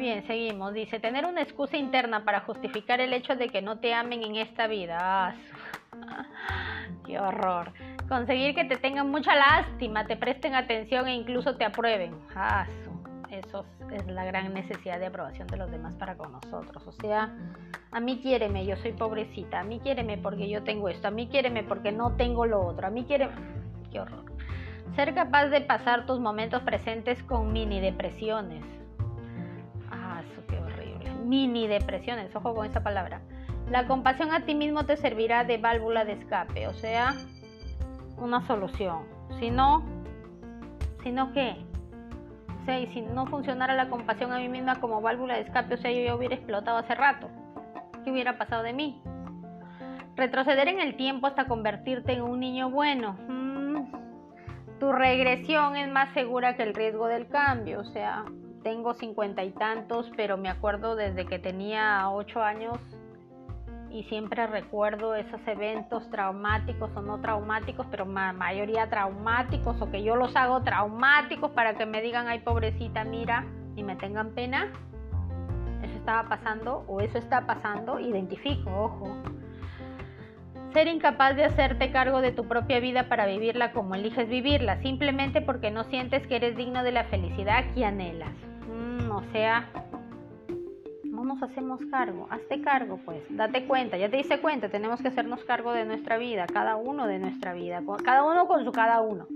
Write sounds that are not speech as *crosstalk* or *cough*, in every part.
bien, seguimos. Dice, tener una excusa interna para justificar el hecho de que no te amen en esta vida. Ah, qué horror. Conseguir que te tengan mucha lástima, te presten atención e incluso te aprueben. Ah, eso es la gran necesidad de aprobación de los demás para con nosotros. O sea, a mí quiéreme, yo soy pobrecita. A mí quiéreme porque yo tengo esto. A mí quiéreme porque no tengo lo otro. A mí quiéreme... Qué horror. Ser capaz de pasar tus momentos presentes con mini depresiones. Qué horrible. Mini depresiones, ojo con esa palabra. La compasión a ti mismo te servirá de válvula de escape, o sea, una solución. Si no, si no, ¿qué? Si no funcionara la compasión a mí misma como válvula de escape, o sea, yo ya hubiera explotado hace rato. ¿Qué hubiera pasado de mí? Retroceder en el tiempo hasta convertirte en un niño bueno. Mm. Tu regresión es más segura que el riesgo del cambio. O sea, tengo cincuenta y tantos, pero me acuerdo desde que tenía ocho años y siempre recuerdo esos eventos traumáticos o no traumáticos, pero mayoría traumáticos o que yo los hago traumáticos para que me digan, ay pobrecita, mira, y me tengan pena. Eso estaba pasando o eso está pasando, identifico, ojo. Ser incapaz de hacerte cargo de tu propia vida para vivirla como eliges vivirla, simplemente porque no sientes que eres digno de la felicidad que anhelas. Mm, o sea, nos hacemos cargo? Hazte cargo, pues, date cuenta, ya te diste cuenta, tenemos que hacernos cargo de nuestra vida, cada uno de nuestra vida, cada uno con su cada uno.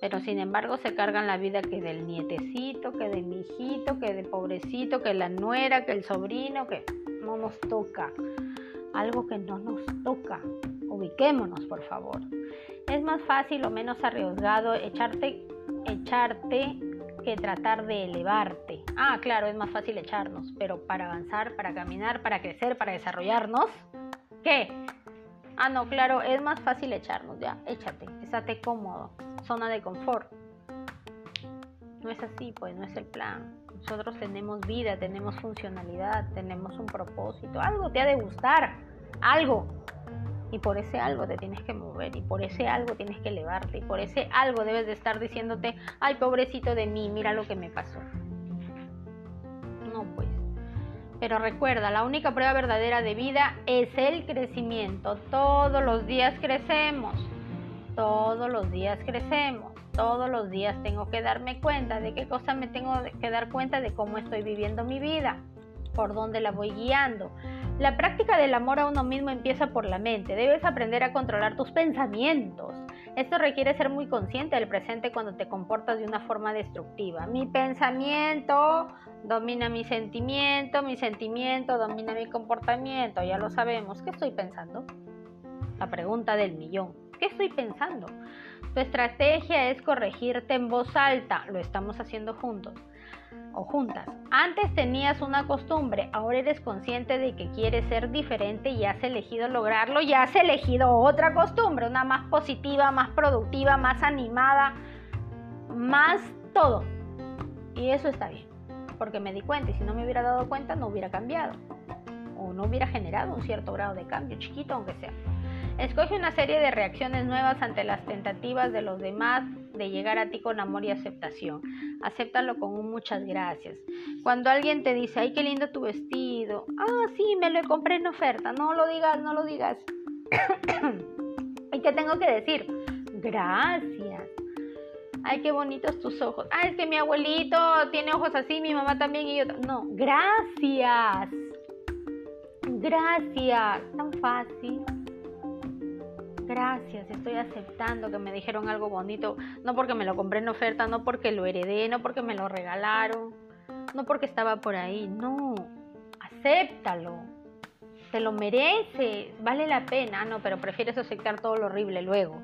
Pero sin embargo se cargan la vida que del nietecito, que de mi hijito, que de pobrecito, que la nuera, que el sobrino, que no nos toca. Algo que no nos toca. Ubiquémonos, por favor. Es más fácil o menos arriesgado echarte, echarte que tratar de elevarte. Ah, claro, es más fácil echarnos, pero para avanzar, para caminar, para crecer, para desarrollarnos, ¿qué? Ah, no, claro, es más fácil echarnos, ya, échate, estate cómodo, zona de confort. No es así, pues, no es el plan. Nosotros tenemos vida, tenemos funcionalidad, tenemos un propósito, algo te ha de gustar, algo y por ese algo te tienes que mover y por ese algo tienes que elevarte y por ese algo debes de estar diciéndote, ay pobrecito de mí, mira lo que me pasó. No pues. Pero recuerda, la única prueba verdadera de vida es el crecimiento. Todos los días crecemos. Todos los días crecemos. Todos los días tengo que darme cuenta de qué cosa me tengo que dar cuenta de cómo estoy viviendo mi vida, por dónde la voy guiando la práctica del amor a uno mismo empieza por la mente. Debes aprender a controlar tus pensamientos. Esto requiere ser muy consciente del presente cuando te comportas de una forma destructiva. Mi pensamiento domina mi sentimiento, mi sentimiento domina mi comportamiento. Ya lo sabemos. ¿Qué estoy pensando? La pregunta del millón. ¿Qué estoy pensando? Tu estrategia es corregirte en voz alta. Lo estamos haciendo juntos o juntas. Antes tenías una costumbre, ahora eres consciente de que quieres ser diferente y has elegido lograrlo y has elegido otra costumbre, una más positiva, más productiva, más animada, más todo. Y eso está bien, porque me di cuenta y si no me hubiera dado cuenta no hubiera cambiado o no hubiera generado un cierto grado de cambio, chiquito aunque sea. Escoge una serie de reacciones nuevas ante las tentativas de los demás de llegar a ti con amor y aceptación. Acéptalo con un muchas gracias. Cuando alguien te dice, ay, qué lindo tu vestido. Ah, sí, me lo compré en oferta. No lo digas, no lo digas. *coughs* ¿Y qué tengo que decir? Gracias. Ay, qué bonitos tus ojos. Ah, es que mi abuelito tiene ojos así, mi mamá también y yo. No, gracias. Gracias. Tan fácil gracias, estoy aceptando que me dijeron algo bonito, no porque me lo compré en oferta, no porque lo heredé, no porque me lo regalaron, no porque estaba por ahí, no, acéptalo, te lo mereces, vale la pena, no, pero prefieres aceptar todo lo horrible luego.